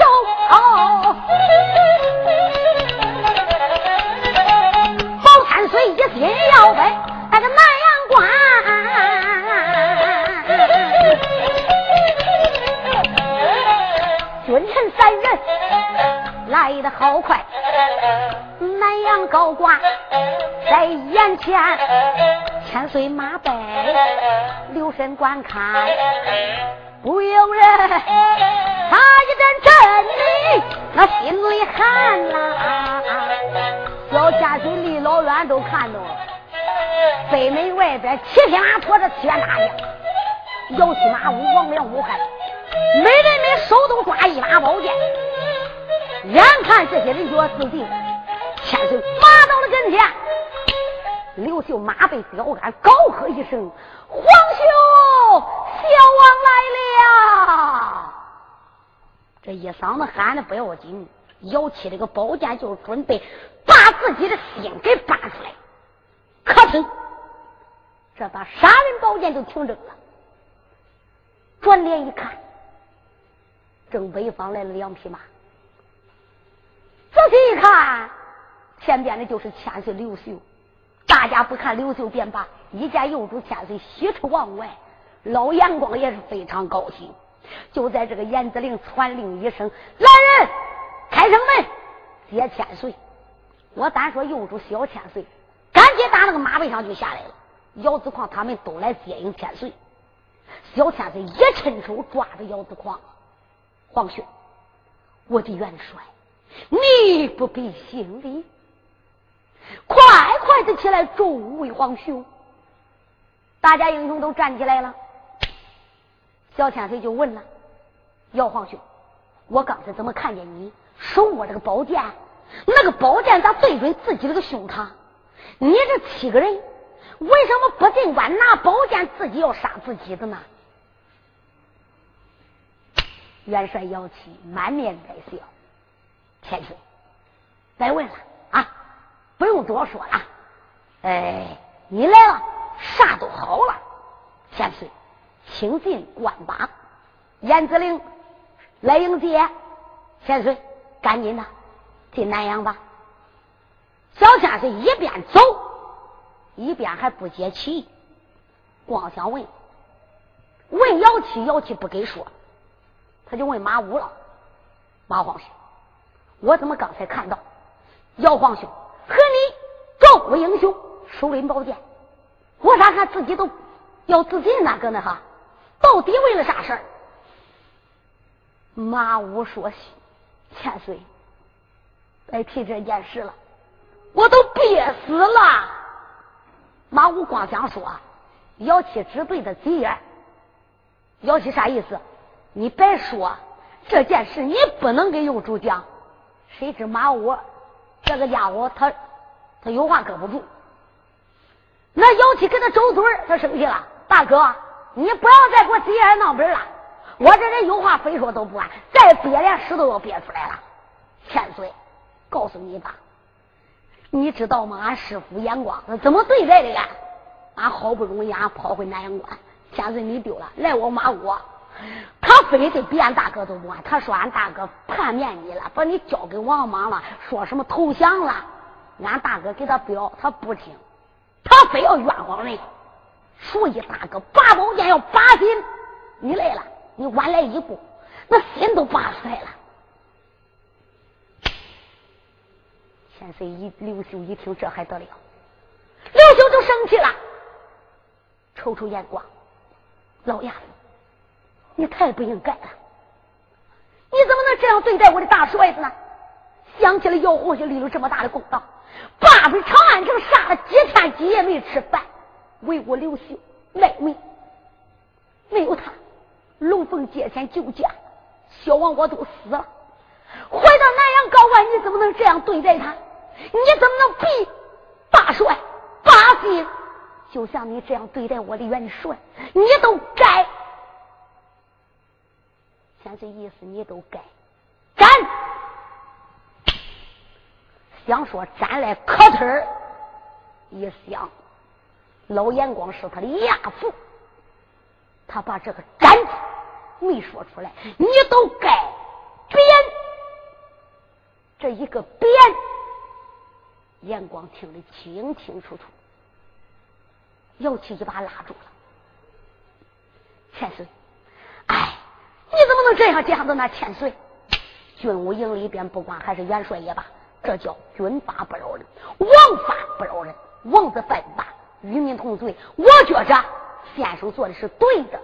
在手，宝千岁一心要奔那个南阳关，君臣三人来得好快，南阳高挂在眼前，千岁马背留神观看。不由人，他一阵震栗，那心里寒呐。小千岁离老远都看到了，北门外边七匹马拖着七员大将，摇起马舞，王良武汉，每人每手都抓一把宝剑。眼看这些人就要自尽，千岁马到了跟前，刘秀马被吊杆，高喝一声：“皇兄！”小王来了，这一嗓子喊的不要紧，摇起这个宝剑就准备把自己的心给拔出来。可是这把杀人宝剑就停正了。转脸一看，正北方来了两匹马。仔细一看，前边的就是千岁刘秀。大家不看刘秀便罢，一见幼主千岁喜出望外。老眼光也是非常高兴，就在这个严子陵传令一声：“来人，开城门接千岁。”我单说幼主小千岁，赶紧打那个马背上就下来了。姚子矿他们都来接应千岁。小千岁一伸手抓着姚子矿，皇兄，我的元帅，你不必行礼，快快的起来，众位皇兄。大家英雄都站起来了。小千岁就问了：“姚皇兄，我刚才怎么看见你手握这个宝剑？那个宝剑咋对准自己这个胸膛？你这七个人为什么不尽管拿宝剑，自己要杀自己的呢？”元帅姚七满面带笑：“千岁，别问了啊，不用多说了。哎，你来了，啥都好了。千岁。”请进关吧，严子陵来迎接千岁，赶紧的进南阳吧。小千岁一边走一边还不接气，光想问问姚七，姚七不给说，他就问马武了。马皇兄，我怎么刚才看到姚皇兄和你众位英雄手拎宝剑，我咋看自己都要自尽呢？搁那哈？到底为了啥事儿？马武说：“千岁，别提这件事了，我都憋死了。”马武光想说：“姚七只对他急眼。”姚七啥意思？你别说这件事，你不能给幼主讲。谁知马武这个家伙，他他有话搁不住。那姚七跟他周嘴他生气了，大哥。你不要再给我急眼闹本了！我这人有话非说都不完，再憋连屎都要憋出来了。千岁，告诉你吧，你知道吗？俺师傅眼光怎么对待的？俺俺好不容易俺跑回南阳关，千岁你丢了，来我马武，他非得比俺大哥都不完。他说俺大哥叛变你了，把你交给王莽了，说什么投降了。俺大哥给他表，他不听，他非要冤枉人。数一大哥拔宝剑要拔心，你来了，你晚来一步，那心都拔出来了。千岁一刘秀一听，这还得了？刘秀就生气了，抽抽眼光，老丫头，你太不应该了！你怎么能这样对待我的大帅子呢？想起了姚红就立了这么大的功劳，爸爸长安城杀了几天几夜没吃饭，为我刘秀卖命，没有他，龙凤借钱救驾，小王我都死了。回到南阳高官，你怎么能这样对待他？你怎么能逼大帅？八心，就像你这样对待我的元帅，你都该。现在意思你都该斩。想说斩来磕腿儿，一想，老眼光是他的亚父，他把这个斩字没说出来，你都该扁。这一个扁。眼光听得清清楚楚，姚七一把拉住了。千岁，能这样这样的呢？千岁，军务营里边不管还是元帅也罢，这叫军法不饶人，王法不饶人。王子犯法，与民同罪。我觉着先生做的是对的。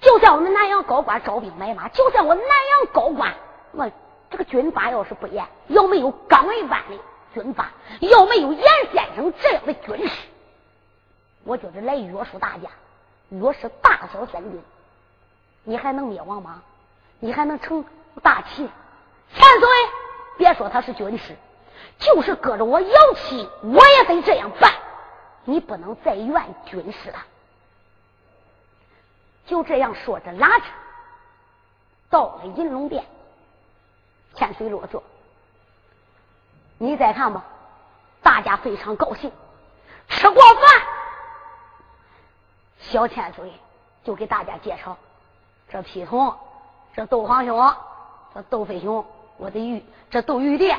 就像我们南阳高官招兵买马，就像我南阳高官，那这个军法要是不严，要没有刚为万里。军阀要没有严先生这样的军师，我觉着来约束大家，约束大小三军，你还能灭亡吗？你还能成大旗？千岁，别说他是军师，就是搁着我姚七，我也得这样办。你不能再怨军师了。就这样说着，拉着到了银龙殿，千岁落座。你再看吧，大家非常高兴。吃过饭，小千岁就给大家介绍：这皮童，这窦皇兄，这窦飞熊，我的玉，这窦玉帝。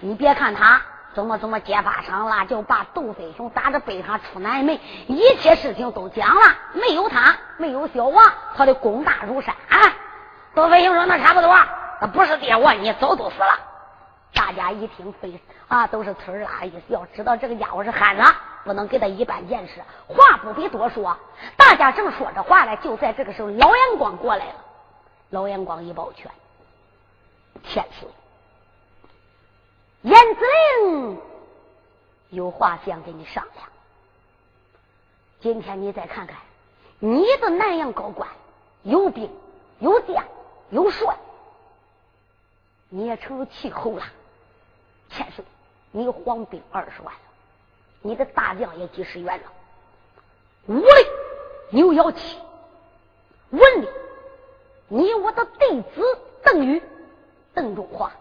你别看他怎么怎么结发上了，就把窦飞熊打着背上出南门，一切事情都讲了。没有他，没有小王，他的功大如山啊。窦飞熊说：“那差不多，那不是爹我，你早都死了。”大家一听，非啊，都是呲儿啦的意思。要知道这个家伙是汉子，不能给他一般见识。话不必多说，大家正说着话呢，就在这个时候，老阳光过来了。老阳光一抱拳：“千岁，严子陵有话想跟你商量。今天你再看看，你的南阳高官有兵有将有帅，你也成了气候了。”千岁，你黄兵二十万了，你的大将也几十员了。武力牛咬七，文力你我的弟子邓禹、邓中华。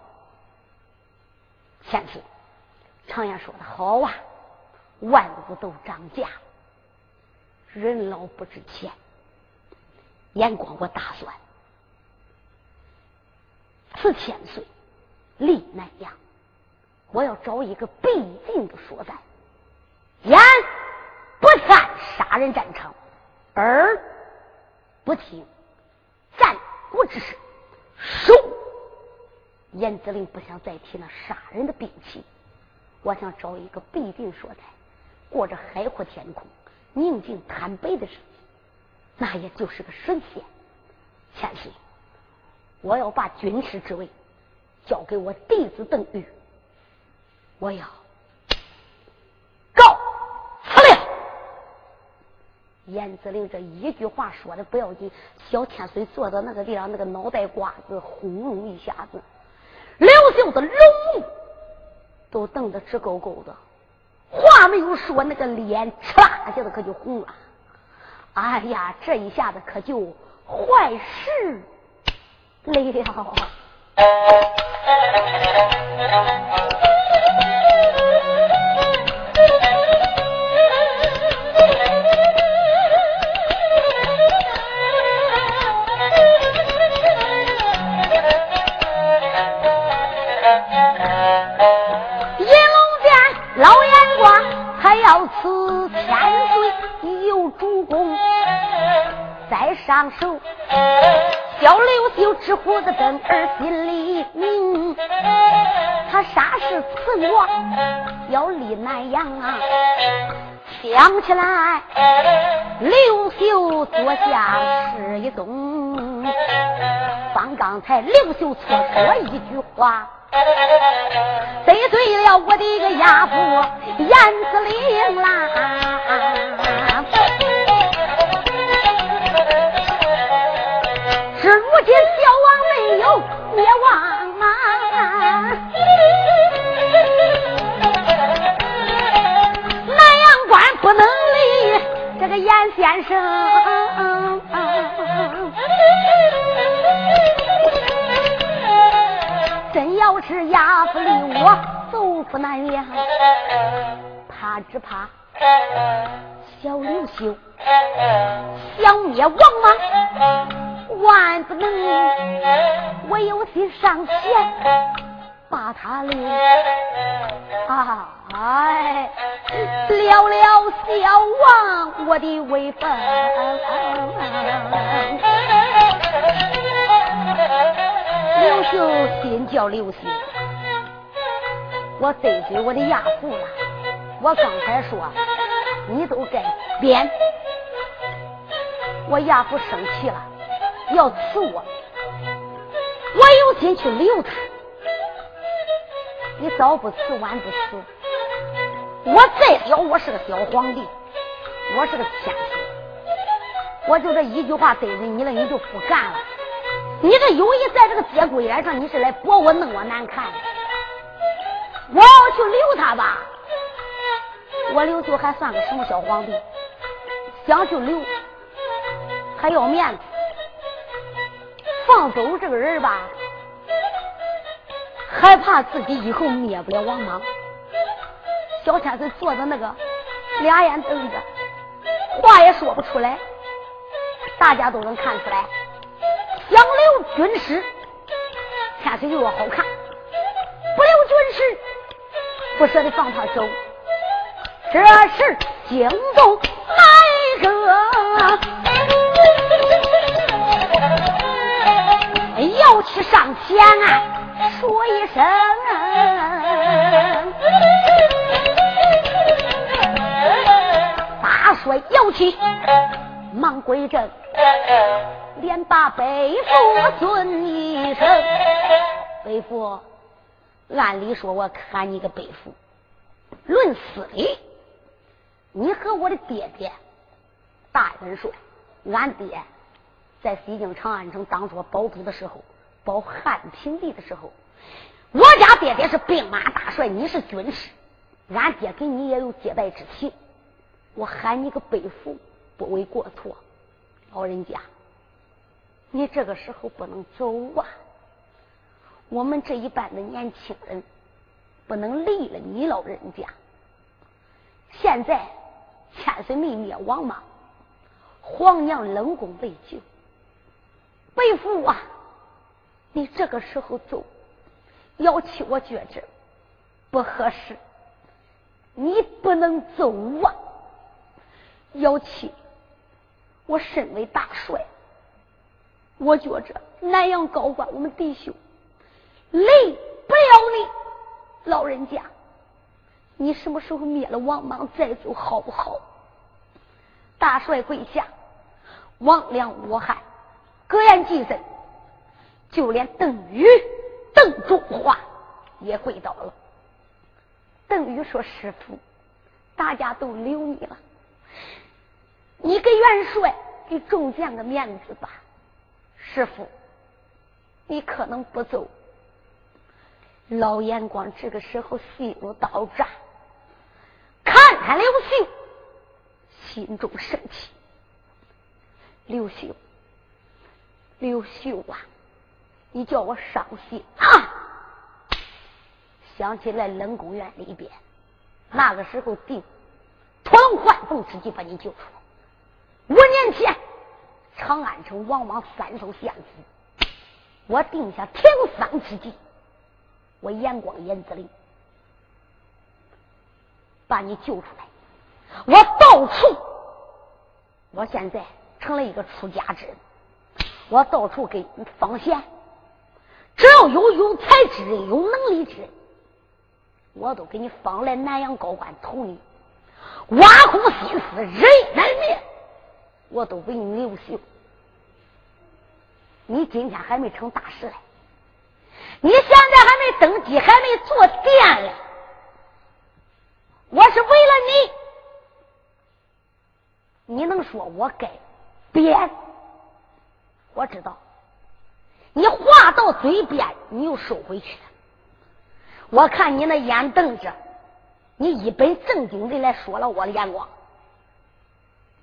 千岁，常言说的好啊，万物都涨价，人老不值钱。眼光我打算，此千岁立南阳。我要找一个必定的所在，眼不看杀人战场，耳不听国之事，收严子陵不想再提那杀人的兵器。我想找一个必定所在，过着海阔天空、宁静坦白的日子，那也就是个神仙。千岁，我要把军师之位交给我弟子邓禹。我要告辞了。严子陵这一句话说的不要紧，小千岁坐到那个地方，那个脑袋瓜子轰隆一下子，刘秀的龙都瞪得直勾勾的，话没有说，那个脸哧啦一下子可就红了。哎呀，这一下子可就坏事了。再上手。小刘秀吃胡子灯儿心里明，他杀死此我要立南阳啊！想起来，刘秀坐下是一宗，方刚才刘秀错说一句话，得罪了我的一个亚父燕子令啦。是如今小王没有灭亡啊，南阳关不能离这个严先生，真要是压不离我走出南阳，怕只怕小刘秀想灭王莽。万不能，我有心上前把他留，哎，了了小王我的威风。刘秀心叫刘秀，我得罪我的亚父了。我刚才说你都该编，我亚父生气了。要刺我，我有心去留他。你早不辞，晚不辞。我再小，我是个小皇帝，我是个天子，我就这一句话得罪你了，你就不干了。你这有意在这个节骨眼上，你是来博我弄我难看的。我要去留他吧，我刘秀还算个什么小皇帝？想去留，还要面子。放走这个人吧，害怕自己以后灭不了王莽。小天子坐在那个，俩眼瞪着，话也说不出来。大家都能看出来，想留军师，天水就要好看；不留军师，不舍得放他走。这是惊动要去上前啊，说一声，大帅要去，忙归正，连把背父尊一声。背父，按理说我看你个背父，论私礼，你和我的爹爹大人说，俺爹在西京长安城当初保主的时候。保汉平帝的时候，我家爹爹是兵马大帅，你是军师，俺爹跟你也有结拜之情，我喊你个背父不为过错。老人家，你这个时候不能走啊！我们这一班的年轻人不能离了你老人家。现在千岁没灭亡吗？皇娘冷宫被救，背父啊！你这个时候走，要去我觉着不合适。你不能走啊！要去，我身为大帅，我觉着南阳高官我们弟兄累不了你老人家。你什么时候灭了王莽再走好不好？大帅跪下，王良、我汉各言祭神。就连邓禹、邓中华也跪倒了。邓禹说：“师傅，大家都留你了，你给元帅给众将个面子吧。”师傅，你可能不走。老眼光这个时候心如刀扎，看看刘秀，心中生气。刘秀，刘秀啊！你叫我伤心啊！想起来冷宫院里边，那个时候定突龙换凤之计把你救出来。五年前长安城王莽三手献俘，我定下停丧之计，我眼光严子陵把你救出来，我到处我现在成了一个出家之人，我到处给你放闲，只要有有才之人、有能力之人，我都给你放来南阳高官投你。挖空心思，人难灭，我都为你留秀。你今天还没成大事嘞，你现在还没登基，还没坐殿嘞。我是为了你，你能说我该变？我知道，你话到嘴边，你又收回去了。我看你那眼瞪着。你一本正经的来说了我的眼光，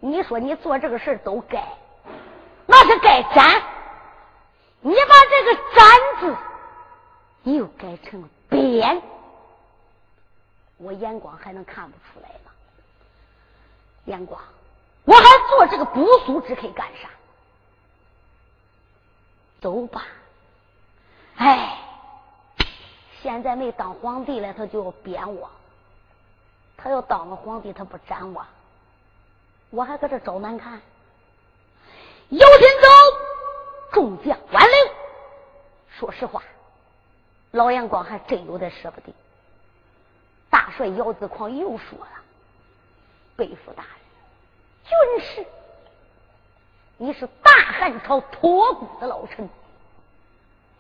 你说你做这个事都该，那是该斩。你把这个“斩”字，你又改成“鞭”，我眼光还能看不出来吗？眼光，我还做这个不速之客干啥？走吧。哎，现在没当皇帝了，他就要贬我。他要当了皇帝，他不斩我，我还搁这找难看。有心走，众将万灵。说实话，老杨光还真有点舍不得。大帅姚子狂又说了：“背负大人，军师，你是大汉朝托孤的老臣，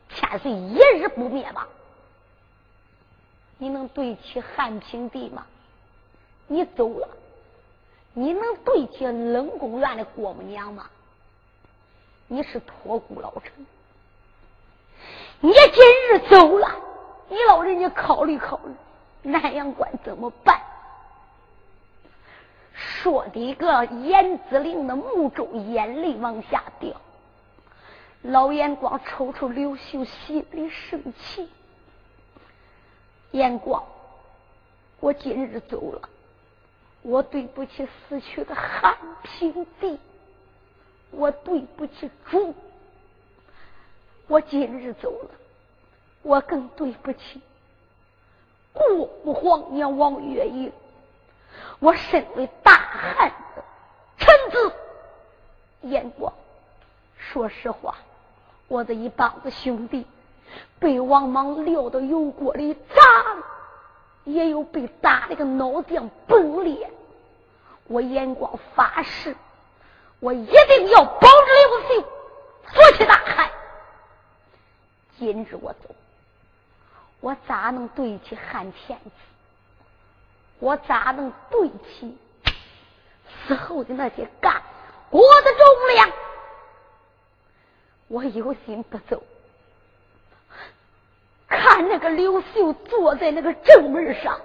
千岁一日不灭吧？你能对起汉平帝吗？”你走了，你能对起冷宫院的郭母娘吗？你是托孤老臣，你今日走了，你老人家考虑考虑，南阳关怎么办？说的一个严子陵的目中眼泪往下掉，老眼光瞅瞅刘秀，心里生气。眼光，我今日走了。我对不起死去的汉平帝，我对不起主。我今日走了，我更对不起国母皇娘王月英。我身为大汉的臣子，眼光，说实话，我的一帮子兄弟被王莽撂到油锅里炸了。也有被打的个脑浆崩裂，我眼光发誓，我一定要保着刘秀，做起大汉。今日我走，我咋能对起汉天子？我咋能对起死后的那些干国的忠良？我有心不走。看那个刘秀坐在那个正门上，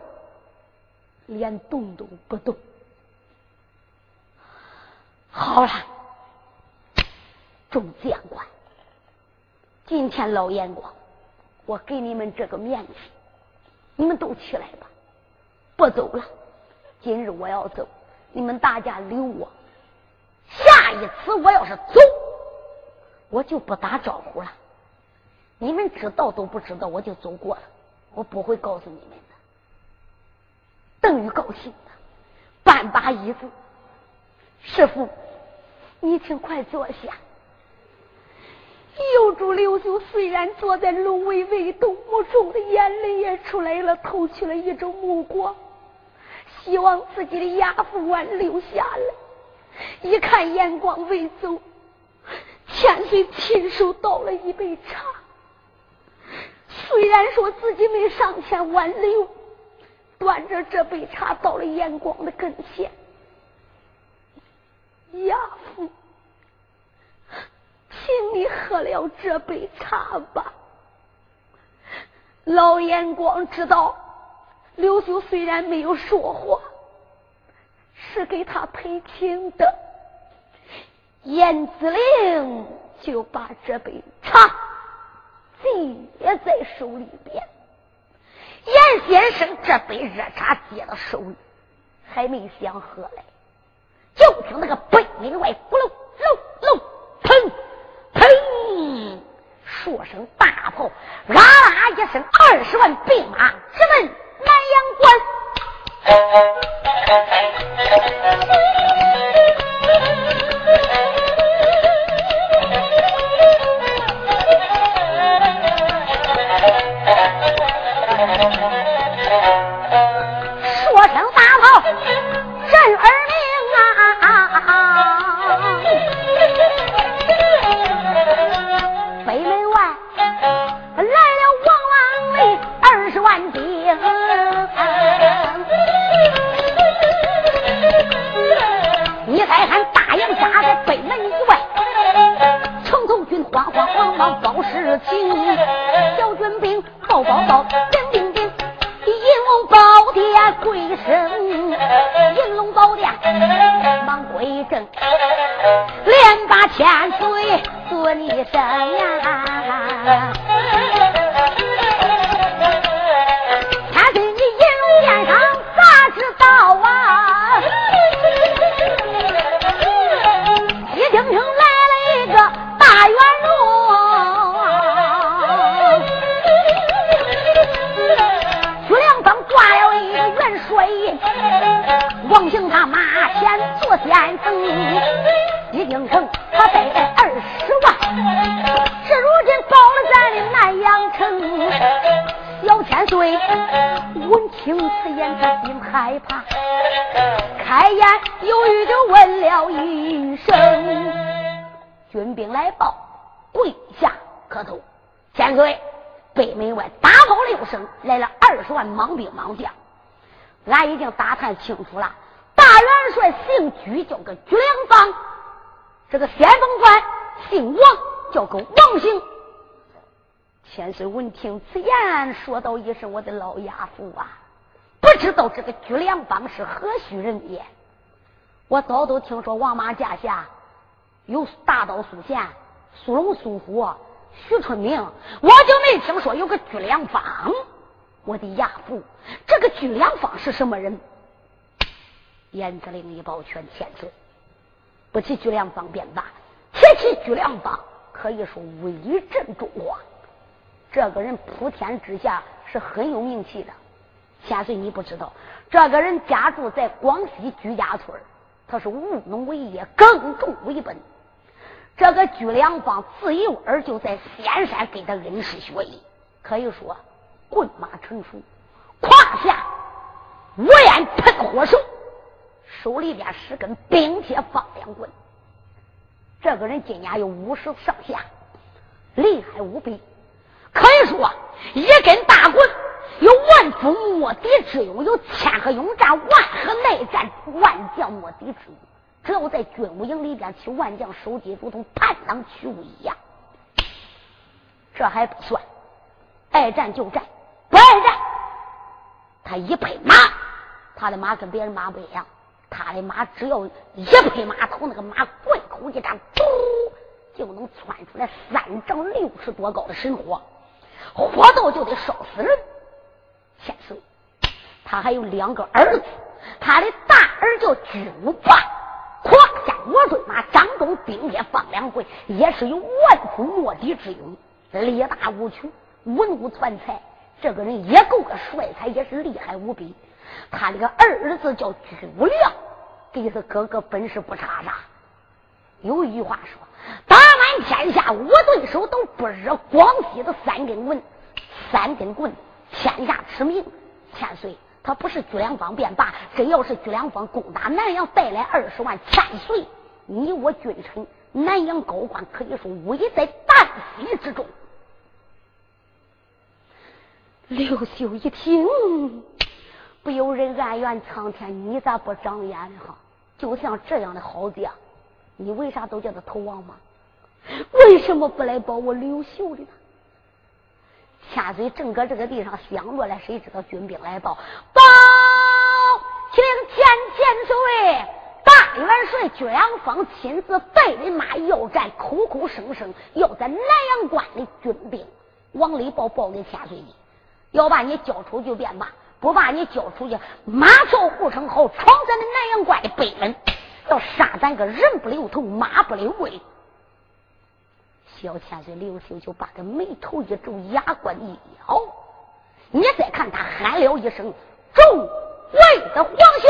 连动都不动。好了，众将官，今天老眼光，我给你们这个面子，你们都起来吧，不走了。今日我要走，你们大家留我。下一次我要是走，我就不打招呼了。你们知道都不知道，我就走过了，我不会告诉你们的。邓玉高兴的，搬把椅子，师傅，你请快坐下。幼主刘秀虽然坐在龙尾未动，目中的眼泪也出来了，投去了一种目光，希望自己的丫鬟挽留下来。一看眼光未走，千岁亲手倒了一杯茶。虽然说自己没上前挽留，端着这杯茶到了眼光的跟前，亚父，请你喝了这杯茶吧。老眼光知道，刘秀虽然没有说话，是给他赔情的。燕子陵就把这杯茶。接在手里边，严先生这杯热茶接到手里，还没想喝来，就听那个北门外咕噜噜噜砰砰，说声大炮，啦啦一声，二十万兵马直奔南阳关。听此言，说道一声：“我的老亚父啊，不知道这个居良方是何许人也？我早都听说王马驾下有大刀苏贤、苏龙、苏虎、徐春明，我就没听说有个居良方。我的亚父，这个居良方是什么人？”严子陵一抱拳千岁，不提居良方便罢，提起居良方，可以说威震中华。这个人普天之下是很有名气的。千岁，你不知道，这个人家住在广西居家村，他是务农为业，耕种为本。这个居良方自幼儿就在仙山给他恩师学艺，可以说棍马成熟，胯下五烟喷火兽。手里边十根冰铁放两棍，这个人今年有五十上下，厉害无比。可以说，一根大棍有万夫莫敌之勇，有千合勇战、万合内战、万将莫敌之勇。只要在军务营里边，其万将收击，如同豺狼取物一样。这还不算，爱战就战，不爱战，他一配马，他的马跟别人马不一样。他的马只要一拍马头，那个马贯口一张，嘟，就能窜出来三丈六尺多高的神火，火到就得烧死人。千岁，他还有两个儿子，他的大儿叫巨无霸，胯下我尊马，掌中兵也放两回，也是有万夫莫敌之勇，力大无穷，文武全才。这个人也够个帅才，也是厉害无比。他这个儿子叫巨无良，给他哥哥本事不差啥。有一句话说：“打天下无对手，都不惹广西的三根棍。三根棍，天下驰名。千岁，他不是居良方便罢。真要是居良方攻打南阳，带来二十万千岁，你我君臣，南阳高官可以说危在旦夕之中。”刘秀一听。不由人暗怨苍天，你咋不长眼呢？哈，就像这样的好将，你为啥都叫他投王吗？为什么不来保我刘秀的呢？千岁正搁这个地上想着来，谁知道军兵来报，报，请见千岁，大元帅居良方亲自带人马要战，口口声声要在南阳关的军兵往里报，报给千岁的，要把你交出去便罢。不把你交出去，马跳护城壕，闯咱的南阳关的北门，要杀咱个人不留头，马不留尾。小千岁刘秀就把这眉头一皱，牙关一咬。你再看他喊了一声：“众位的皇兄。”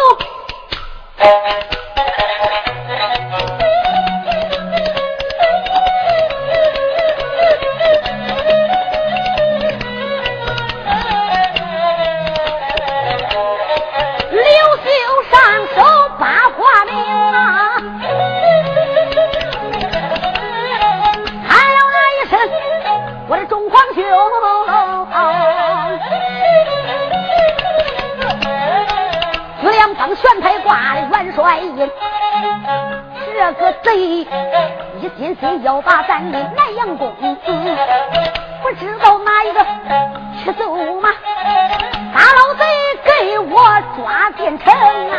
把咱的南阳公子不知道哪一个吃走吗？大老贼给我抓进城啊。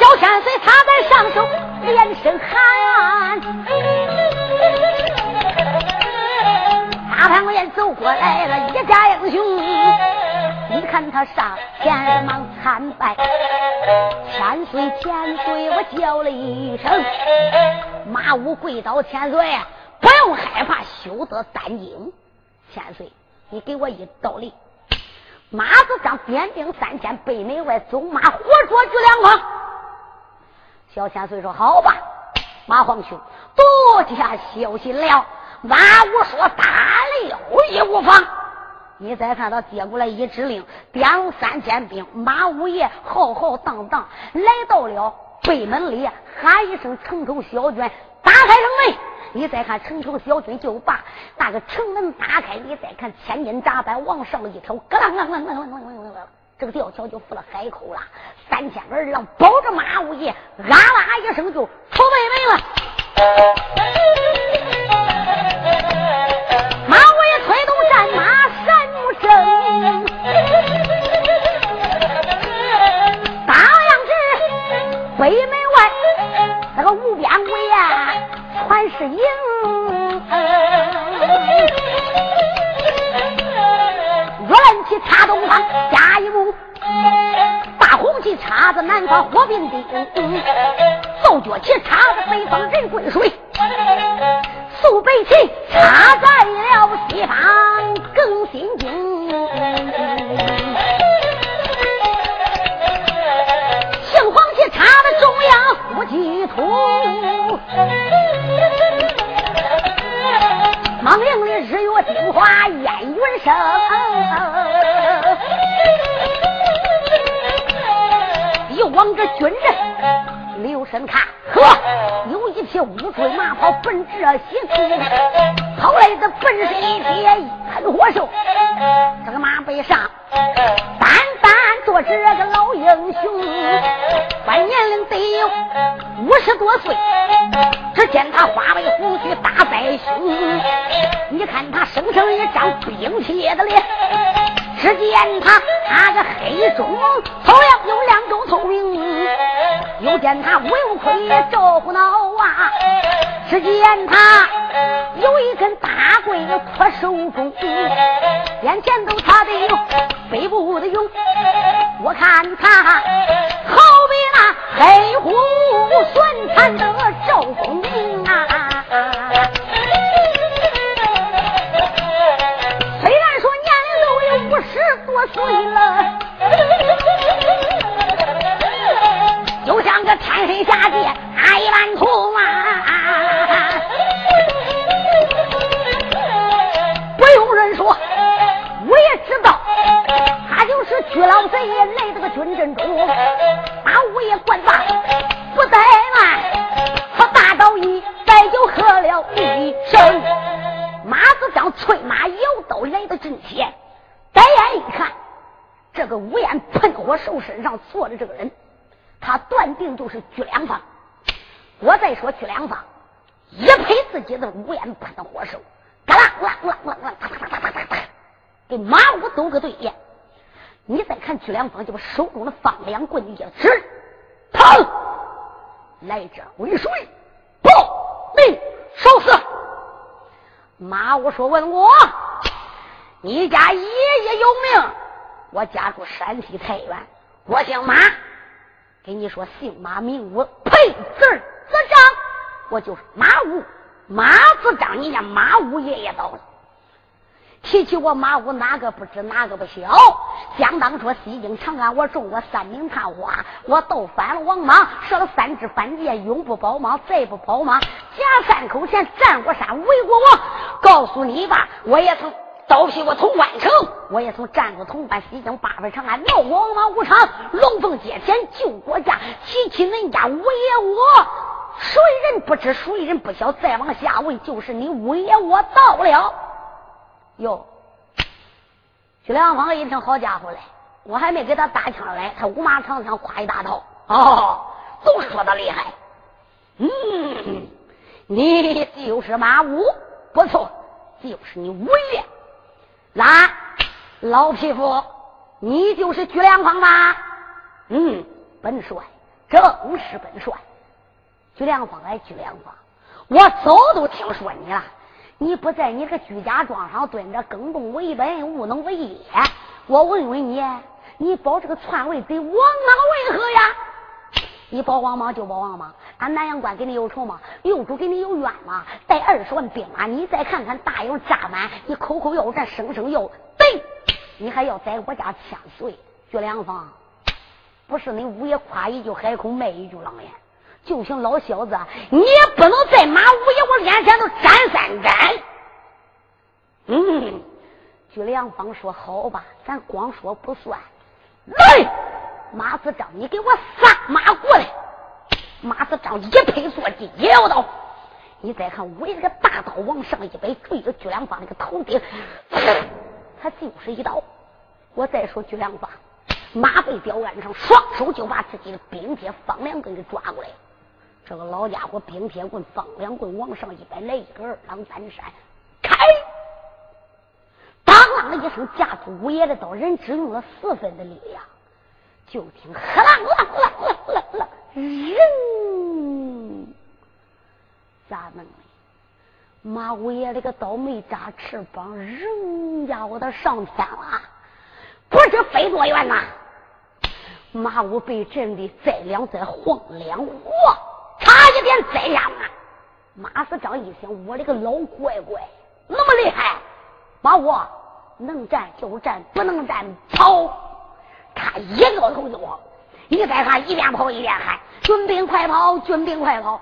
小山贼他在上手连声喊。大唐爷走过来了一家英雄你看他上前忙参拜山岁甜叫了一声，马武跪倒千岁，不用害怕，休得担惊。千岁，你给我一道理。马子张点兵三千，北门外走马，活捉巨两方。小千岁说：“好吧，马皇兄，多加消息了。”马武说：“大了无也无妨。”你再看他接过来一指令，点三千兵，马五爷浩浩荡荡来到了北门里，喊一声城头小军，打开城门，你再看城头小军，就把那个城门打开，你再看千斤闸板往上一挑，咯啷啷啷啷啷，这个吊桥就浮了海口了，三千个人啊，包着马五爷，啊啦一声就出北门了。北门外那个无边鬼呀。全是营，月亮旗插东方，下一步大红旗插着南方火并丁，奏角旗插着北方人归水，苏北旗插在了西方更心惊，生，又往这军阵留神看，呵，有一匹乌骓马跑奔这西去，跑来的本是一匹喷火兽，这个马背上单单坐着个老英雄，观年龄得有五十多岁。见他花白胡须大在胸，你看他生生一张冰铁的脸。只见他那个黑中透亮有两种透明，又见他文盔罩虎脑啊。只见他有一根大棍破手中，眼前都他的有背部的勇。我看他好比那黑虎一指，疼！来者为谁？报命受死！马武说：“问我，你家爷爷有名？我家住山西太原，我姓马。给你说，姓马名武，配字子张，我就是马武。马子张，你家马武爷爷到了。”提起我马武，哪个不知哪个不晓？想当初西京长安，我中过三名探花，我斗翻了王莽，设了三支反间，永不保莽，再不保莽。贾三口前战过山，围过王。告诉你吧，我也曾刀劈过潼关城，我也曾战过潼关、西京八百长安，闹过王莽武场，龙凤接天救国家。提起恁家五爷我，谁人不知，谁人不晓？再往下问，就是你五爷我到了。哟，徐良方一听，好家伙嘞！我还没给他搭腔来，他五马长枪夸一大套，哦，都说他厉害。嗯，你就是马武，不错，就是你五爷。来，老匹夫，你就是徐良芳吧？嗯，本帅，正是本帅。居良方哎，居良方，我早都听说你了。你不在你个居家庄上蹲着，耕种为本，务农为业。我问问你，你保这个篡位贼，王莽为何呀？你保王莽就保王莽，俺南阳关跟你有仇吗？右主跟你有冤吗？带二十万兵马，你再看看大营扎满，你口口要战，声声要对，你还要在我家千岁居良方？不是你五爷夸一句海口，卖一句狼烟。就凭老小子，你也不能在马五爷我面前都沾三沾。嗯，居良方说：“好吧，咱光说不算。”来，马子张，你给我撒马过来！马子张一拍坐地，一摇刀。你再看，我这个大刀往上一摆，对着巨良方那个头顶，他就是一刀。我再说居良方，马背吊鞍上，双手就把自己的冰铁方两根给抓过来。这个老家伙冰铁棍、方两棍往上一摆，来一个二郎担山，开！当啷的一声，架住五爷的刀，人只用了四分的力量，就听“呵啷啷啷啷啷啷”，人咋弄的？马五爷这个刀没扎翅膀，人家伙他上天了，不知飞多远呐！马五被震的再两再晃两晃。差一点栽下马，马子张一想，我这个老乖乖那么厉害，马五能战就战，不能战跑。他一个头就跑，你再看一边跑一边喊：“军兵快跑！军兵快跑！”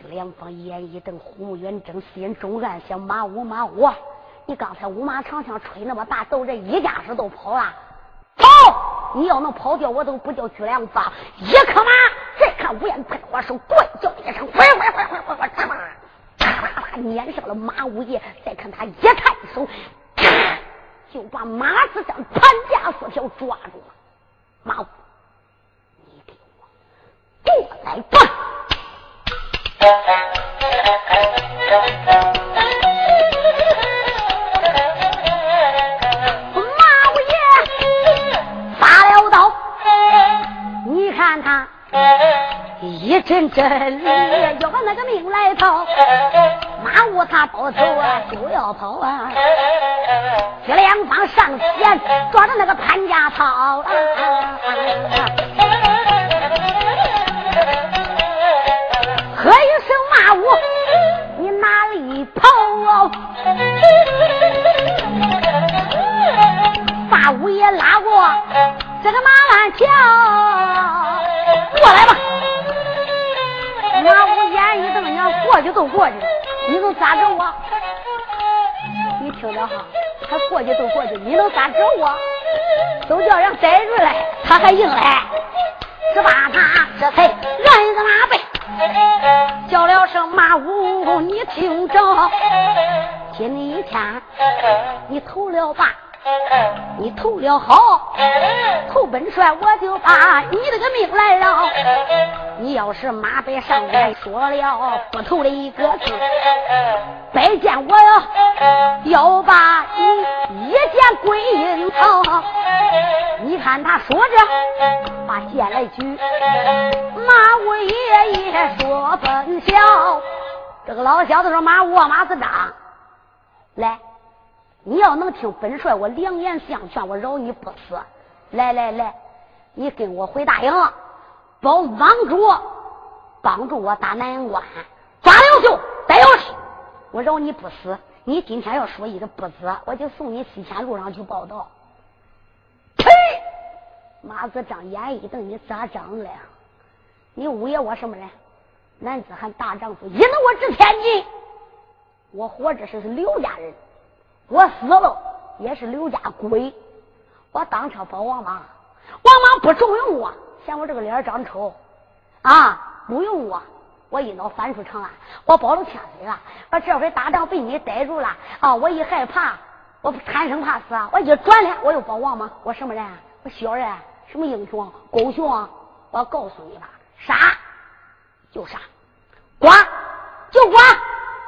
这两方一眼一瞪，目远睁，心中暗想：马五马五，你刚才五马长枪吹那么大，都这一架势都跑了，跑！你要能跑掉，我都不叫居良方，一颗马。再看吴彦喷火手，怪叫一声，快快快快快快，啪啪啪啪撵上了马五爷。再看他一抬手，就把马子上潘家四条抓住了。马五，你给我过来吧！一阵阵要把那个命来逃，马武他不走啊，就要跑啊！徐良方上前抓着那个潘家草，喝一声马武，你哪里跑？把五爷拉过这个马鞍桥。都过去，你能咋整我？你听着哈，他过去都过去，你能咋整我？都叫人逮住了，他还硬来，只把他这才按个马背，叫了声马五，你听着，今天一天你投了吧。你投了好，投本帅，我就把你这个命来饶。你要是马背上面说了不投的一个字，拜见我呀，要把你一剑归阴曹。你看他说着，把剑来举，马五爷爷说分晓。这个老小子说：“马五马子张，来。”你要能听本帅我良言相劝，我饶你不死。来来来，你跟我回大营，帮帮主，帮助我打南阳关，抓刘秀，逮刘七，我饶你不死。你今天要说一个不字，我就送你西迁路上去报道。呸！马子张眼一瞪，你咋张了？你五爷我什么人？男子汉大丈夫，一怒我值千金。我活着是刘家人。我死了也是刘家鬼，我当场保王莽，王莽不重用我，嫌我这个脸长丑啊，不用我，我一脑翻出长安，我保了千岁了。我这回打仗被你逮住了啊！我一害怕，我贪生怕死啊！我一转脸我又保王莽，我什么人？我小人？什么英雄？狗熊？我告诉你吧，杀就杀，剐就剐。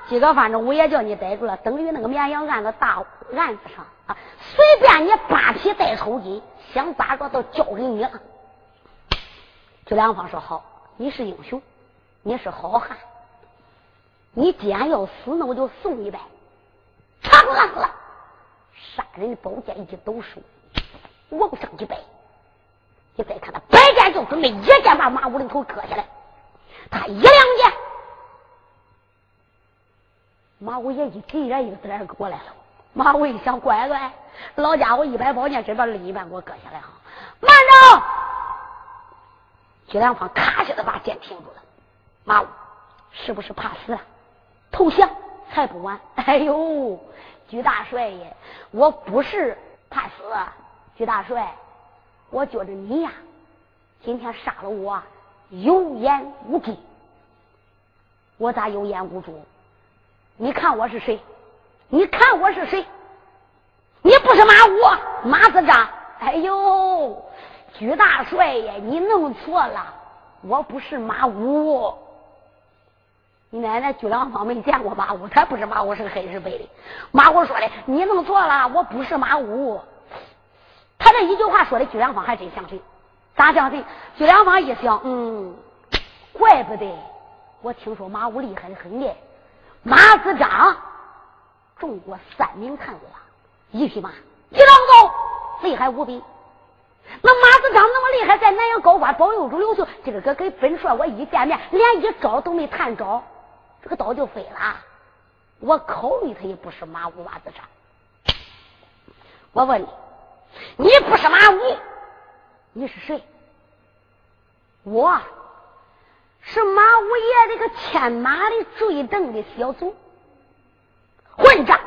今个反正我也叫你逮住了，等于那个绵羊案子大案子上啊，随便你扒皮带抽筋，想咋着都交给你了。朱良方说好，你是英雄，你是好汉，你既然要死，那我就送一拜。长浪了，杀人的宝剑一抖手，往上一摆。你再看他摆剑就准备一剑把马五的头割下来，他一两剑，马武也一急眼一个子过来了。马武一想，乖乖，老家伙一摆宝剑，真把另一半给我割下来哈，慢着！徐良芳咔下子把剑停住了。马武是不是怕死了？投降还不晚。哎呦，徐大帅爷，我不是怕死，徐大帅。我觉着你呀，今天杀了我有眼无珠。我咋有眼无珠？你看我是谁？你看我是谁？你不是马武马子章？哎呦，居大帅爷，你弄错了，我不是马武。你奶奶居良芳没见过马武，他不是马武，是个黑是白的。马武说的，你弄错了，我不是马武。他这一句话说的，居良芳还真相信。咋相信？居良芳一想，嗯，怪不得我听说马武厉害的很呢。马子章中过三名探花，一匹马，一张狗，厉害无比。那马子章那么厉害，在南阳高官保佑住刘秀，今儿个跟本帅我一见面，连一招都没探着，这个刀就飞了。我考虑他也不是马武马子章。我问你。你不是马武，你是谁？我是马五爷这个牵马的坠蹬的小卒，混账！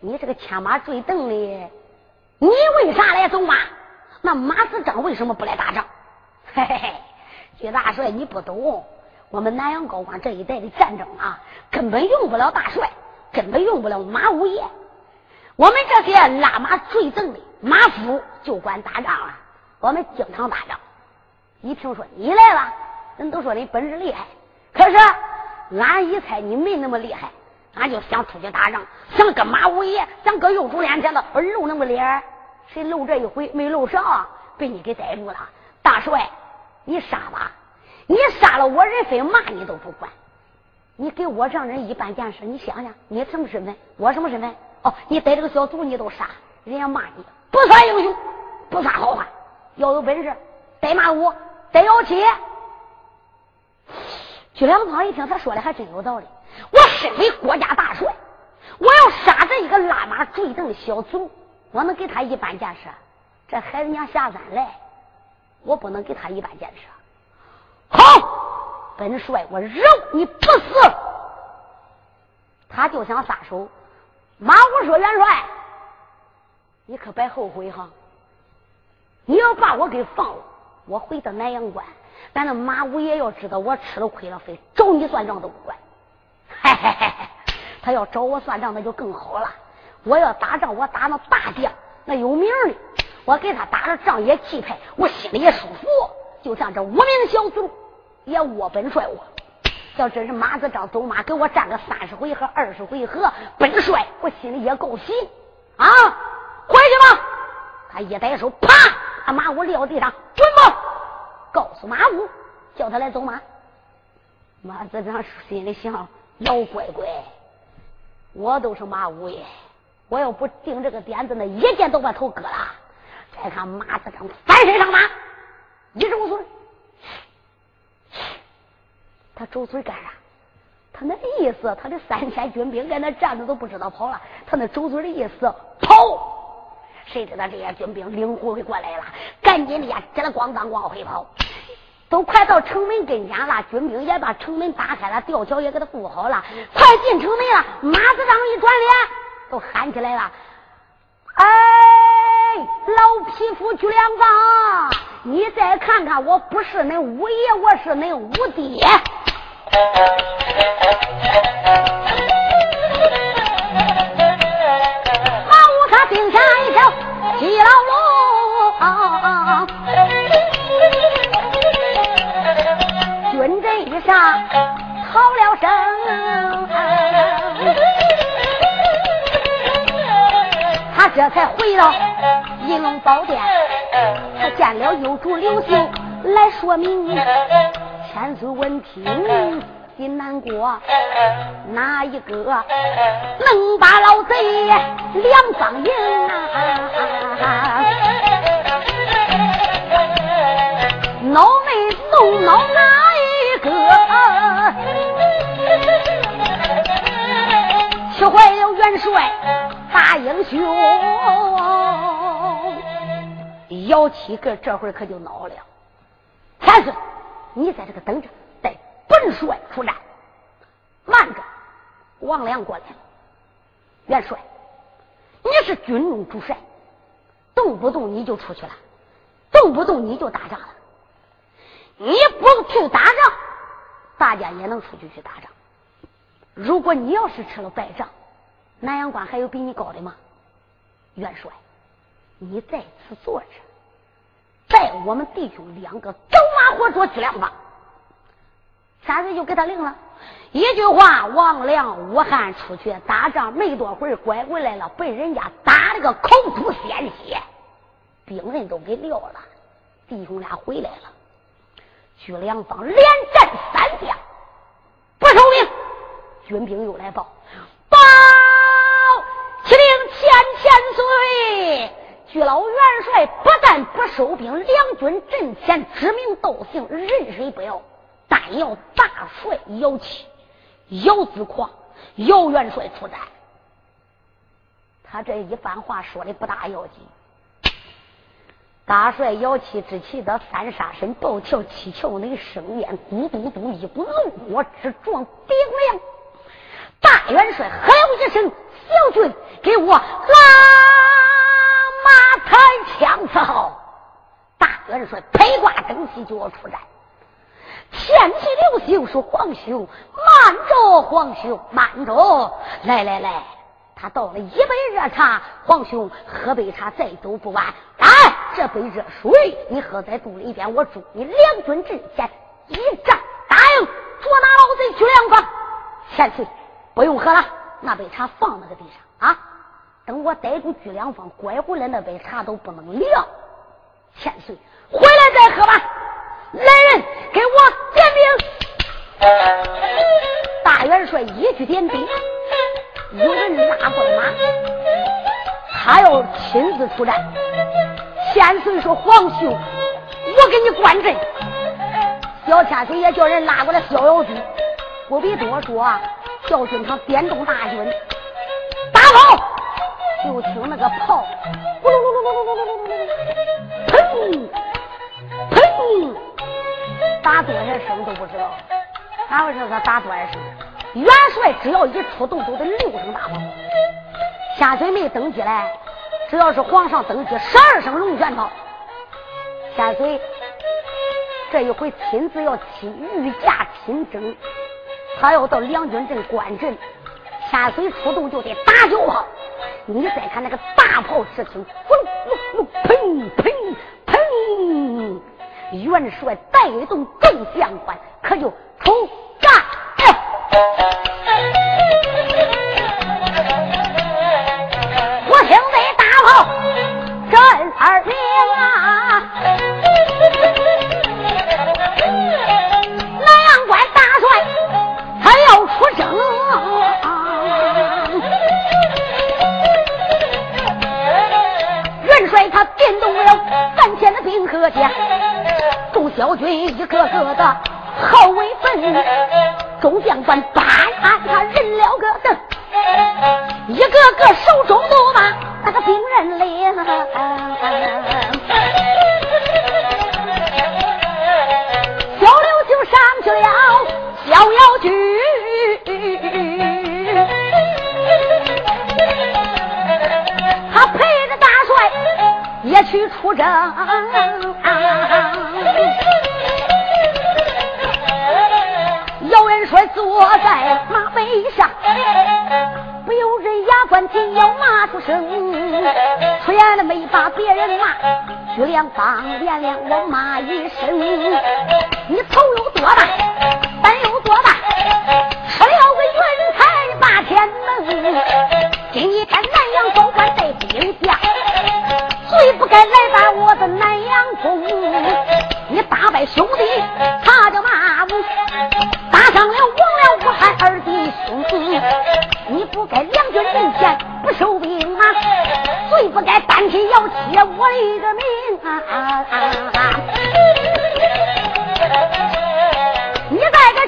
你这个牵马坠蹬的，你为啥来走马？那马子章为什么不来打仗？嘿嘿嘿，徐大帅，你不懂，我们南阳高官这一代的战争啊，根本用不了大帅，根本用不了马五爷。我们这些拉马坠蹬的马夫就管打仗啊！我们经常打仗。一听说你来了，人都说你本事厉害。可是俺一猜你没那么厉害，俺就想出去打仗，想跟马五爷，想搁右主连前头露那么脸。谁露这一回没露上，被你给逮住了。大帅，你杀吧！你杀了我人，非骂你都不管。你给我让人一般见识，你想想，你什么身份？我什么身份？哦，你逮这个小卒你都杀，人家骂你不算英雄，不算好汉。要有本事，逮马五，逮姚七。徐良芳一听他说的还真有道理。我身为国家大帅，我要杀这一个拉马坠蹬的小卒，我能给他一般见识？这孩子娘下山来，我不能给他一般见识。好，本帅我饶你不死。他就想撒手。马武说：“元帅，你可别后悔哈！你要把我给放了，我回到南阳关，咱那马五爷要知道我吃了亏了，非找你算账都不管。嘿嘿嘿嘿，他要找我算账，那就更好了。我要打仗，我打那大将，那有名的，我给他打了仗也气派，我心里也舒服。就像这无名小卒也我本帅我。”要真是马子张走马给我战个三十回合、二十回合，本帅我心里也够喜啊！回去吧。他一抬手，啪，把马五撂地上，告诉马武，叫他来走马。马子章心里想：老乖乖，我都是马武爷，我要不定这个点子，那一剑都把头割了。再看马子章翻身上马，一周岁。他周嘴干啥？他那意思，他的三千军兵在那站着都不知道跑了。他那周嘴的意思，跑！谁知道这些军兵领护过来了，赶紧的呀，给他咣当往回跑。都快到城门跟前了，军兵也把城门打开了，吊桥也给他布好了，快进城门了。马子长一转脸，都喊起来了：“哎，老匹夫居良棒，你再看看，我不是恁五爷，我是恁五爹。”生，他这才回到银龙宝殿，他见了右主刘秀来说明。千岁闻听心难过，哪一个能把老贼两方赢啊？脑内动脑哪一个？气坏了元帅大英雄，姚七个这会儿可就恼了。千岁，你在这个等着，待本帅出战。慢着，王良过来了。元帅，你是军中主帅，动不动你就出去了，动不动你就打仗了。你不去打仗，大家也能出去去打仗。如果你要是吃了败仗，南阳关还有比你高的吗？元帅，你在此坐着，带我们弟兄两个走马火捉巨两帮。三岁就给他领了一句话：王良、武汉出去打仗，没多会儿拐回来了，被人家打了个口吐鲜血，兵刃都给撂了。弟兄俩回来了。徐良方连战三将，不收兵，军兵又来报报，启禀千千岁，巨老元帅不但不收兵，两军阵前指名道姓，任谁不要，但要大帅姚启、姚子狂、姚元帅出战。他这一番话说的不大要紧。大帅摇旗之气的三杀身，暴跳七窍内生烟，咕嘟嘟一股怒火之状顶梁。大元帅喊一声：“小军，给我拉马抬枪伺候！”大元帅披挂整齐就要出战。天气刘秀说：“皇兄，慢着，皇兄，慢着！来来来，他倒了一杯热茶，皇兄喝杯茶，再走不晚。来。”这杯热水，你喝在肚里边，我祝你两军阵前一战答应，捉拿老贼去两方。千岁，不用喝了，那杯茶放那个地上啊。等我逮住巨良方，拐回来那杯茶都不能凉。千岁，回来再喝吧。来人，给我点兵。大元帅一句点兵，有人拉过来马，他要亲自出战。千岁说：“皇兄，我给你观阵。”小千岁也叫人拉过来逍遥军，不必多说，叫军堂点动大军，打炮！就听那个炮，呼噜噜噜噜噜噜噜噜噜，砰砰，打多少声都不知道。俺们说他打多少声？元帅只要一出动，都得六声大炮。千岁没登基来。只要是皇上登基，十二声龙卷炮。千岁这一回亲自要亲御驾亲征，他要到两军阵观阵。千岁出动就得打九炮，你再看那个大炮只听嗡嗡嗡，砰砰砰，元帅带动众将官，可就出战。我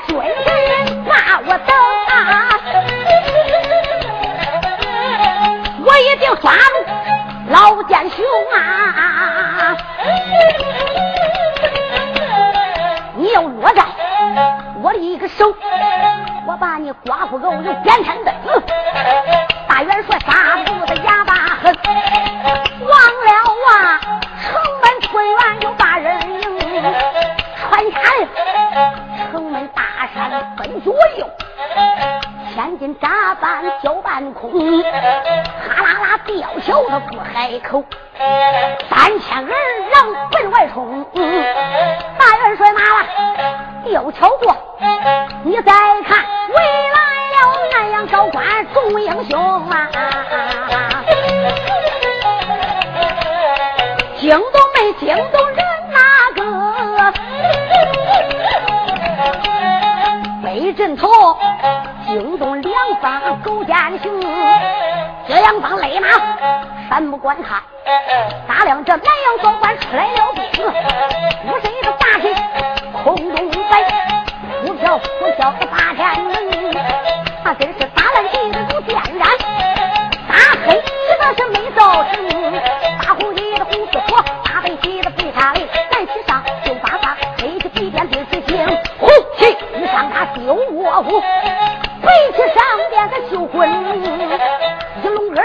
你在个军营把我等啊！我一定抓住老奸雄啊！你要落在我的一个手，我把你刮骨肉肉变成的死。啦吊桥他不开口，三千儿郎奔外冲，大元帅拿了吊桥过，咱不管他，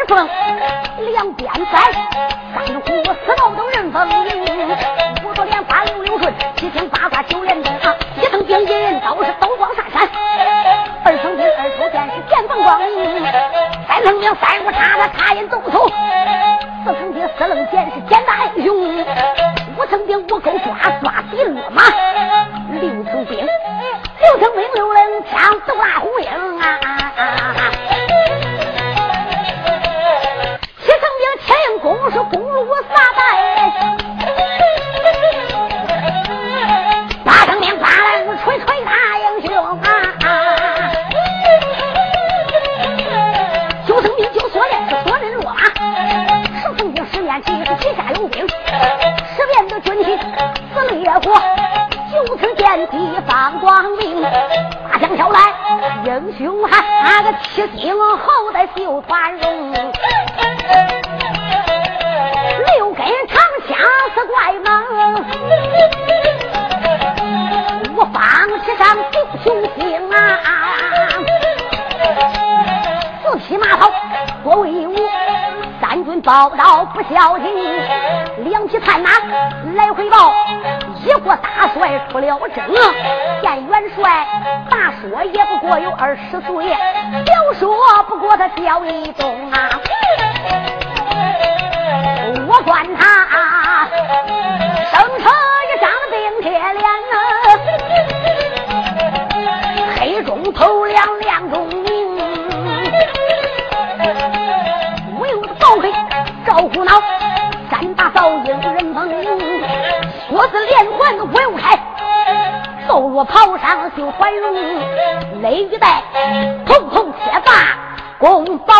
一龙二凤两边摆，三虎四道都人风迎，五朵莲花六六顺，七星八卦九连灯啊，一层兵刃都是刀光闪闪。二层兵，二头便是剑锋光明；三层兵，三股叉子插眼动手；四层兵，四棱剑是剑大英雄；五层兵，五钩抓抓地落马；六层兵，六层兵六棱枪斗大虎鹰啊！雄汉，那个七星后代绣团荣。六根长枪似怪猛，五方旗上九雄星啊，四匹马跑多威武。三军报道不消停，两匹探马来回报，一国大帅出了征。见元帅大说也不过有二十岁，就说不过他叫一中啊。罗袍上绣团绒，雷玉带，铜头铁把，宫宝